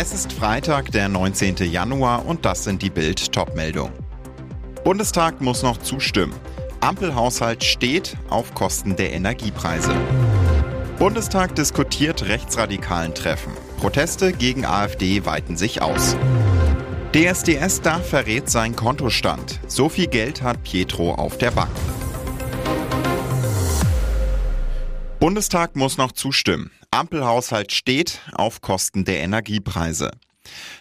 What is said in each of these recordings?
Es ist Freitag, der 19. Januar und das sind die Bild Topmeldungen. Bundestag muss noch zustimmen. Ampelhaushalt steht auf Kosten der Energiepreise. Bundestag diskutiert rechtsradikalen Treffen. Proteste gegen AfD weiten sich aus. DSDS da verrät sein Kontostand. So viel Geld hat Pietro auf der Bank. Bundestag muss noch zustimmen. Ampelhaushalt steht auf Kosten der Energiepreise.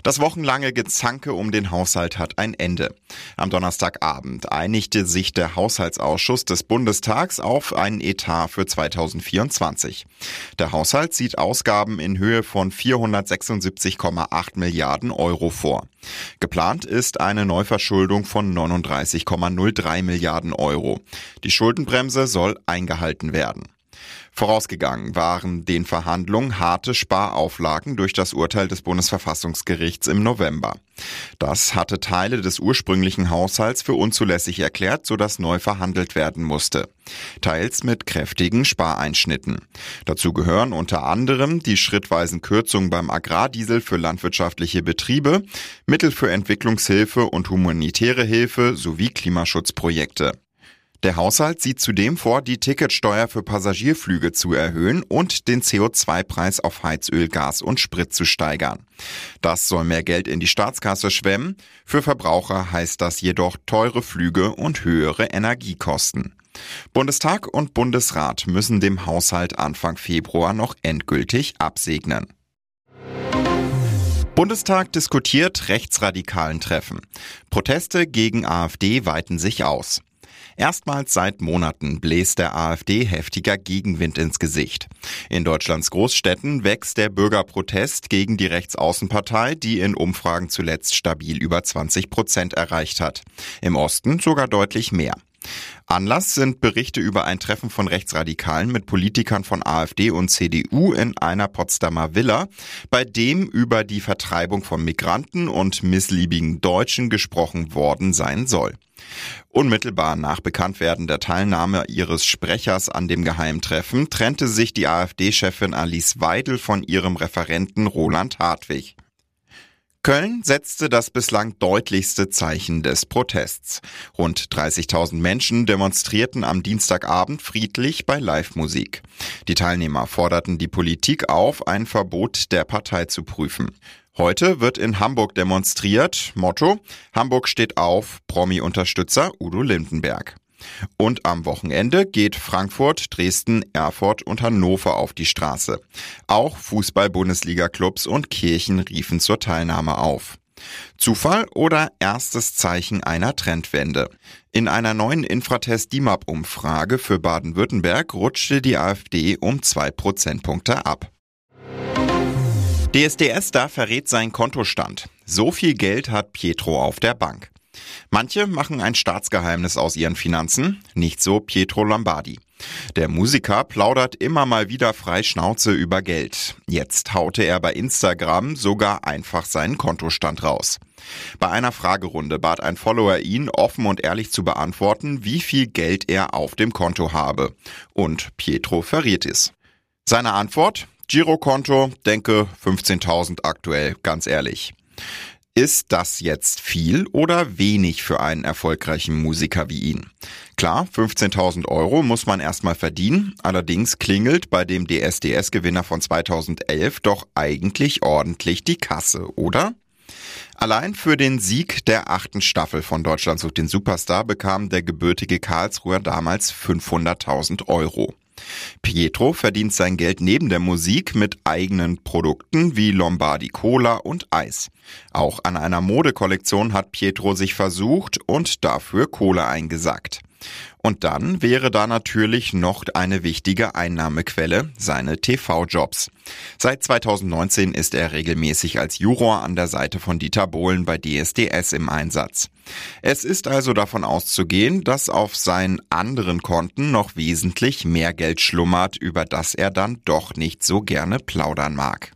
Das wochenlange Gezanke um den Haushalt hat ein Ende. Am Donnerstagabend einigte sich der Haushaltsausschuss des Bundestags auf einen Etat für 2024. Der Haushalt sieht Ausgaben in Höhe von 476,8 Milliarden Euro vor. Geplant ist eine Neuverschuldung von 39,03 Milliarden Euro. Die Schuldenbremse soll eingehalten werden. Vorausgegangen waren den Verhandlungen harte Sparauflagen durch das Urteil des Bundesverfassungsgerichts im November. Das hatte Teile des ursprünglichen Haushalts für unzulässig erklärt, sodass neu verhandelt werden musste. Teils mit kräftigen Spareinschnitten. Dazu gehören unter anderem die schrittweisen Kürzungen beim Agrardiesel für landwirtschaftliche Betriebe, Mittel für Entwicklungshilfe und humanitäre Hilfe sowie Klimaschutzprojekte. Der Haushalt sieht zudem vor, die Ticketsteuer für Passagierflüge zu erhöhen und den CO2-Preis auf Heizöl, Gas und Sprit zu steigern. Das soll mehr Geld in die Staatskasse schwemmen. Für Verbraucher heißt das jedoch teure Flüge und höhere Energiekosten. Bundestag und Bundesrat müssen dem Haushalt Anfang Februar noch endgültig absegnen. Bundestag diskutiert rechtsradikalen Treffen. Proteste gegen AfD weiten sich aus. Erstmals seit Monaten bläst der AfD heftiger Gegenwind ins Gesicht. In Deutschlands Großstädten wächst der Bürgerprotest gegen die Rechtsaußenpartei, die in Umfragen zuletzt stabil über 20 Prozent erreicht hat. Im Osten sogar deutlich mehr. Anlass sind Berichte über ein Treffen von Rechtsradikalen mit Politikern von AfD und CDU in einer Potsdamer Villa, bei dem über die Vertreibung von Migranten und missliebigen Deutschen gesprochen worden sein soll. Unmittelbar nach Bekanntwerden der Teilnahme ihres Sprechers an dem Geheimtreffen trennte sich die AfD-Chefin Alice Weidel von ihrem Referenten Roland Hartwig. Köln setzte das bislang deutlichste Zeichen des Protests. Rund 30.000 Menschen demonstrierten am Dienstagabend friedlich bei Live-Musik. Die Teilnehmer forderten die Politik auf, ein Verbot der Partei zu prüfen. Heute wird in Hamburg demonstriert. Motto: Hamburg steht auf, Promi-Unterstützer Udo Lindenberg. Und am Wochenende geht Frankfurt, Dresden, Erfurt und Hannover auf die Straße. Auch Fußball-Bundesliga-Clubs und Kirchen riefen zur Teilnahme auf. Zufall oder erstes Zeichen einer Trendwende? In einer neuen Infratest DIMAP-Umfrage für Baden-Württemberg rutschte die AfD um zwei Prozentpunkte ab. DSDS da verrät sein Kontostand. So viel Geld hat Pietro auf der Bank. Manche machen ein Staatsgeheimnis aus ihren Finanzen, nicht so Pietro Lombardi. Der Musiker plaudert immer mal wieder frei Schnauze über Geld. Jetzt haute er bei Instagram sogar einfach seinen Kontostand raus. Bei einer Fragerunde bat ein Follower ihn, offen und ehrlich zu beantworten, wie viel Geld er auf dem Konto habe. Und Pietro verriet es. Seine Antwort? Girokonto, denke 15.000 aktuell, ganz ehrlich. Ist das jetzt viel oder wenig für einen erfolgreichen Musiker wie ihn? Klar, 15.000 Euro muss man erstmal verdienen, allerdings klingelt bei dem DSDS-Gewinner von 2011 doch eigentlich ordentlich die Kasse, oder? Allein für den Sieg der achten Staffel von Deutschland sucht den Superstar bekam der gebürtige Karlsruher damals 500.000 Euro. Pietro verdient sein Geld neben der Musik mit eigenen Produkten wie Lombardi Cola und Eis. Auch an einer Modekollektion hat Pietro sich versucht und dafür Kohle eingesackt. Und dann wäre da natürlich noch eine wichtige Einnahmequelle, seine TV-Jobs. Seit 2019 ist er regelmäßig als Juror an der Seite von Dieter Bohlen bei DSDS im Einsatz. Es ist also davon auszugehen, dass auf seinen anderen Konten noch wesentlich mehr Geld schlummert, über das er dann doch nicht so gerne plaudern mag.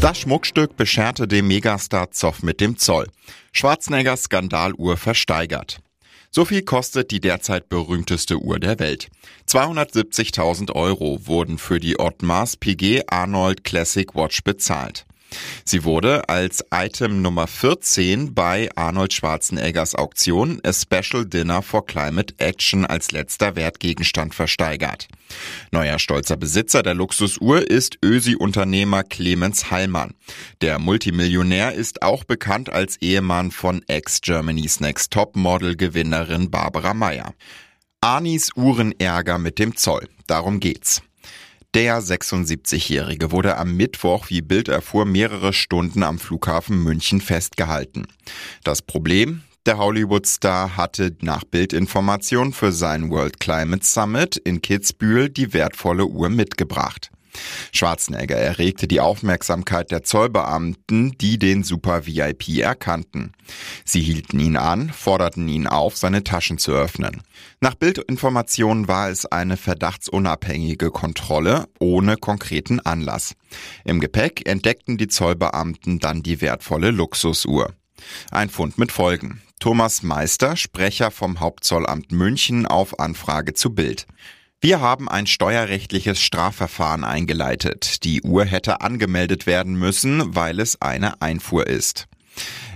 Das Schmuckstück bescherte dem Megastar Zoff mit dem Zoll. Schwarzeneggers Skandaluhr versteigert. So viel kostet die derzeit berühmteste Uhr der Welt. 270.000 Euro wurden für die Ottmars PG Arnold Classic Watch bezahlt. Sie wurde als Item Nummer 14 bei Arnold Schwarzeneggers Auktion A Special Dinner for Climate Action als letzter Wertgegenstand versteigert. Neuer stolzer Besitzer der Luxusuhr ist Ösi-Unternehmer Clemens Hallmann. Der Multimillionär ist auch bekannt als Ehemann von Ex-Germany's Next Top Model Gewinnerin Barbara Meyer. Arnis Uhrenärger mit dem Zoll. Darum geht's. Der 76-Jährige wurde am Mittwoch, wie Bild erfuhr, mehrere Stunden am Flughafen München festgehalten. Das Problem? Der Hollywood-Star hatte nach Bildinformation für sein World Climate Summit in Kitzbühel die wertvolle Uhr mitgebracht. Schwarzenegger erregte die Aufmerksamkeit der Zollbeamten, die den Super VIP erkannten. Sie hielten ihn an, forderten ihn auf, seine Taschen zu öffnen. Nach Bildinformationen war es eine verdachtsunabhängige Kontrolle ohne konkreten Anlass. Im Gepäck entdeckten die Zollbeamten dann die wertvolle Luxusuhr. Ein Fund mit Folgen. Thomas Meister, Sprecher vom Hauptzollamt München auf Anfrage zu Bild. Wir haben ein steuerrechtliches Strafverfahren eingeleitet. Die Uhr hätte angemeldet werden müssen, weil es eine Einfuhr ist.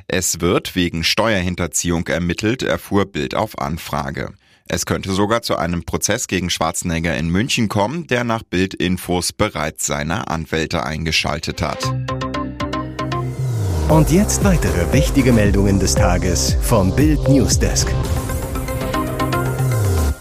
Es wird wegen Steuerhinterziehung ermittelt, erfuhr Bild auf Anfrage. Es könnte sogar zu einem Prozess gegen Schwarzenegger in München kommen, der nach Bildinfos bereits seine Anwälte eingeschaltet hat. Und jetzt weitere wichtige Meldungen des Tages vom Bild Newsdesk.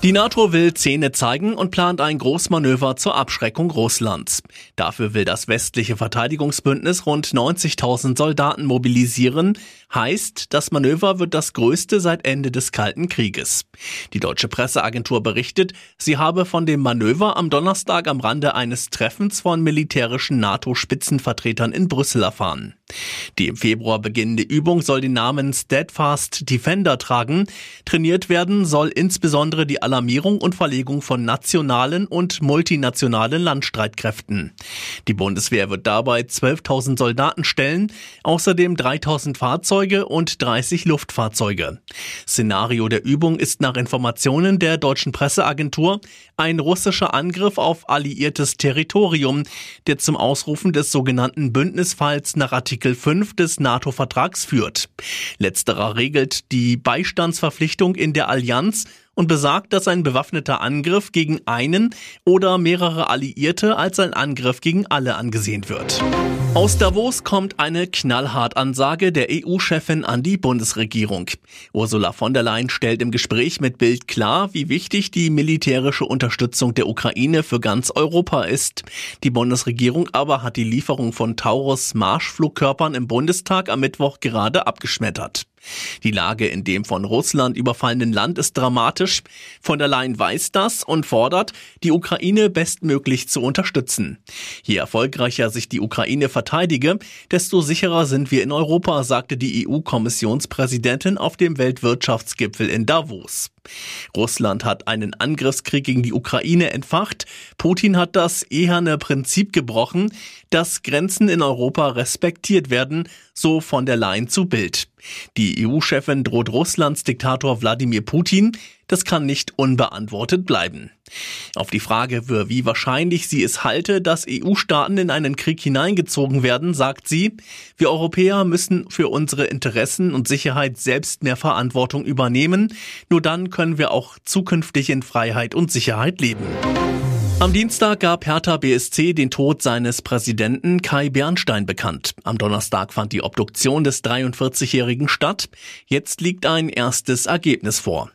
Die NATO will Zähne zeigen und plant ein Großmanöver zur Abschreckung Russlands. Dafür will das westliche Verteidigungsbündnis rund 90.000 Soldaten mobilisieren. Heißt, das Manöver wird das größte seit Ende des Kalten Krieges. Die deutsche Presseagentur berichtet, sie habe von dem Manöver am Donnerstag am Rande eines Treffens von militärischen NATO-Spitzenvertretern in Brüssel erfahren. Die im Februar beginnende Übung soll den Namen Steadfast Defender tragen. Trainiert werden soll insbesondere die Alarmierung und Verlegung von nationalen und multinationalen Landstreitkräften. Die Bundeswehr wird dabei 12.000 Soldaten stellen, außerdem 3.000 Fahrzeuge und 30 Luftfahrzeuge. Szenario der Übung ist nach Informationen der deutschen Presseagentur ein russischer Angriff auf alliiertes Territorium, der zum Ausrufen des sogenannten Bündnisfalls nach Artikel 5 des NATO-Vertrags führt. Letzterer regelt die Beistandsverpflichtung in der Allianz und besagt, dass ein bewaffneter Angriff gegen einen oder mehrere Alliierte als ein Angriff gegen alle angesehen wird. Aus Davos kommt eine knallhart Ansage der EU-Chefin an die Bundesregierung. Ursula von der Leyen stellt im Gespräch mit Bild klar, wie wichtig die militärische Unterstützung der Ukraine für ganz Europa ist. Die Bundesregierung aber hat die Lieferung von Taurus Marschflugkörpern im Bundestag am Mittwoch gerade abgeschmettert. Die Lage in dem von Russland überfallenen Land ist dramatisch. Von der Leyen weiß das und fordert, die Ukraine bestmöglich zu unterstützen. Je erfolgreicher sich die Ukraine verteidige, desto sicherer sind wir in Europa, sagte die EU-Kommissionspräsidentin auf dem Weltwirtschaftsgipfel in Davos. Russland hat einen Angriffskrieg gegen die Ukraine entfacht. Putin hat das eherne Prinzip gebrochen, dass Grenzen in Europa respektiert werden, so von der Leyen zu Bild. Die EU-Chefin droht Russlands Diktator Wladimir Putin. Das kann nicht unbeantwortet bleiben. Auf die Frage, wie wahrscheinlich sie es halte, dass EU-Staaten in einen Krieg hineingezogen werden, sagt sie, wir Europäer müssen für unsere Interessen und Sicherheit selbst mehr Verantwortung übernehmen. Nur dann können wir auch zukünftig in Freiheit und Sicherheit leben. Am Dienstag gab Hertha BSC den Tod seines Präsidenten Kai Bernstein bekannt. Am Donnerstag fand die Obduktion des 43-Jährigen statt. Jetzt liegt ein erstes Ergebnis vor.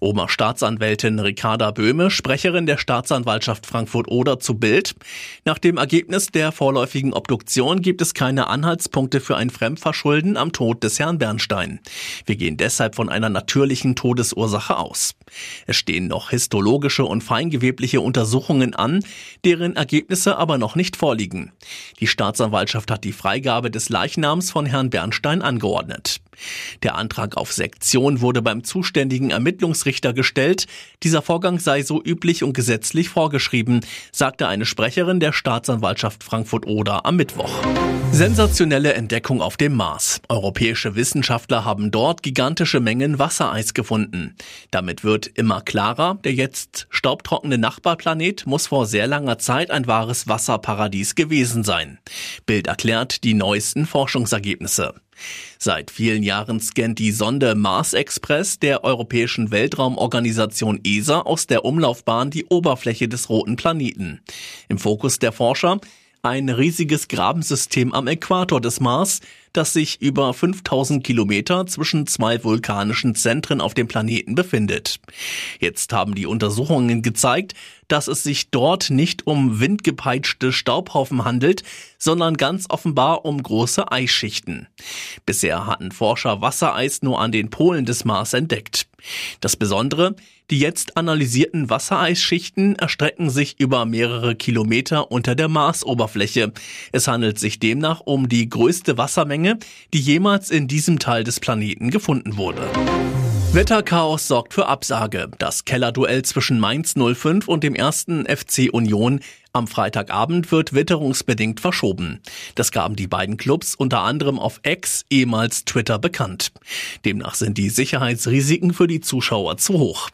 Oberstaatsanwältin Ricarda Böhme, Sprecherin der Staatsanwaltschaft Frankfurt-Oder zu Bild. Nach dem Ergebnis der vorläufigen Obduktion gibt es keine Anhaltspunkte für ein Fremdverschulden am Tod des Herrn Bernstein. Wir gehen deshalb von einer natürlichen Todesursache aus. Es stehen noch histologische und feingewebliche Untersuchungen an, deren Ergebnisse aber noch nicht vorliegen. Die Staatsanwaltschaft hat die Freigabe des Leichnams von Herrn Bernstein angeordnet. Der Antrag auf Sektion wurde beim zuständigen Ermittlungsrichter gestellt. Dieser Vorgang sei so üblich und gesetzlich vorgeschrieben, sagte eine Sprecherin der Staatsanwaltschaft Frankfurt-Oder am Mittwoch. Sensationelle Entdeckung auf dem Mars. Europäische Wissenschaftler haben dort gigantische Mengen Wassereis gefunden. Damit wird immer klarer, der jetzt staubtrockene Nachbarplanet muss vor sehr langer Zeit ein wahres Wasserparadies gewesen sein. Bild erklärt die neuesten Forschungsergebnisse. Seit vielen Jahren scannt die Sonde Mars Express der Europäischen Weltraumorganisation ESA aus der Umlaufbahn die Oberfläche des roten Planeten. Im Fokus der Forscher ein riesiges Grabensystem am Äquator des Mars, das sich über 5000 Kilometer zwischen zwei vulkanischen Zentren auf dem Planeten befindet. Jetzt haben die Untersuchungen gezeigt, dass es sich dort nicht um windgepeitschte Staubhaufen handelt, sondern ganz offenbar um große Eisschichten. Bisher hatten Forscher Wassereis nur an den Polen des Mars entdeckt. Das Besondere, die jetzt analysierten Wassereisschichten erstrecken sich über mehrere Kilometer unter der Marsoberfläche. Es handelt sich demnach um die größte Wassermenge, die jemals in diesem Teil des Planeten gefunden wurde. Wetterchaos sorgt für Absage. Das Kellerduell zwischen Mainz 05 und dem ersten FC Union am Freitagabend wird witterungsbedingt verschoben. Das gaben die beiden Clubs unter anderem auf X, ehemals Twitter, bekannt. Demnach sind die Sicherheitsrisiken für die Zuschauer zu hoch.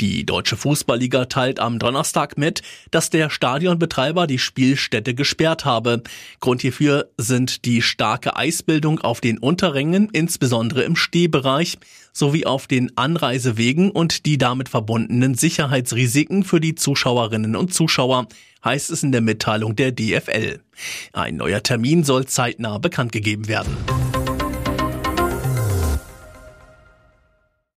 Die Deutsche Fußballliga teilt am Donnerstag mit, dass der Stadionbetreiber die Spielstätte gesperrt habe. Grund hierfür sind die starke Eisbildung auf den Unterrängen, insbesondere im Stehbereich, sowie auf den Anreisewegen und die damit verbundenen Sicherheitsrisiken für die Zuschauerinnen und Zuschauer, heißt es in der Mitteilung der DFL. Ein neuer Termin soll zeitnah bekannt gegeben werden.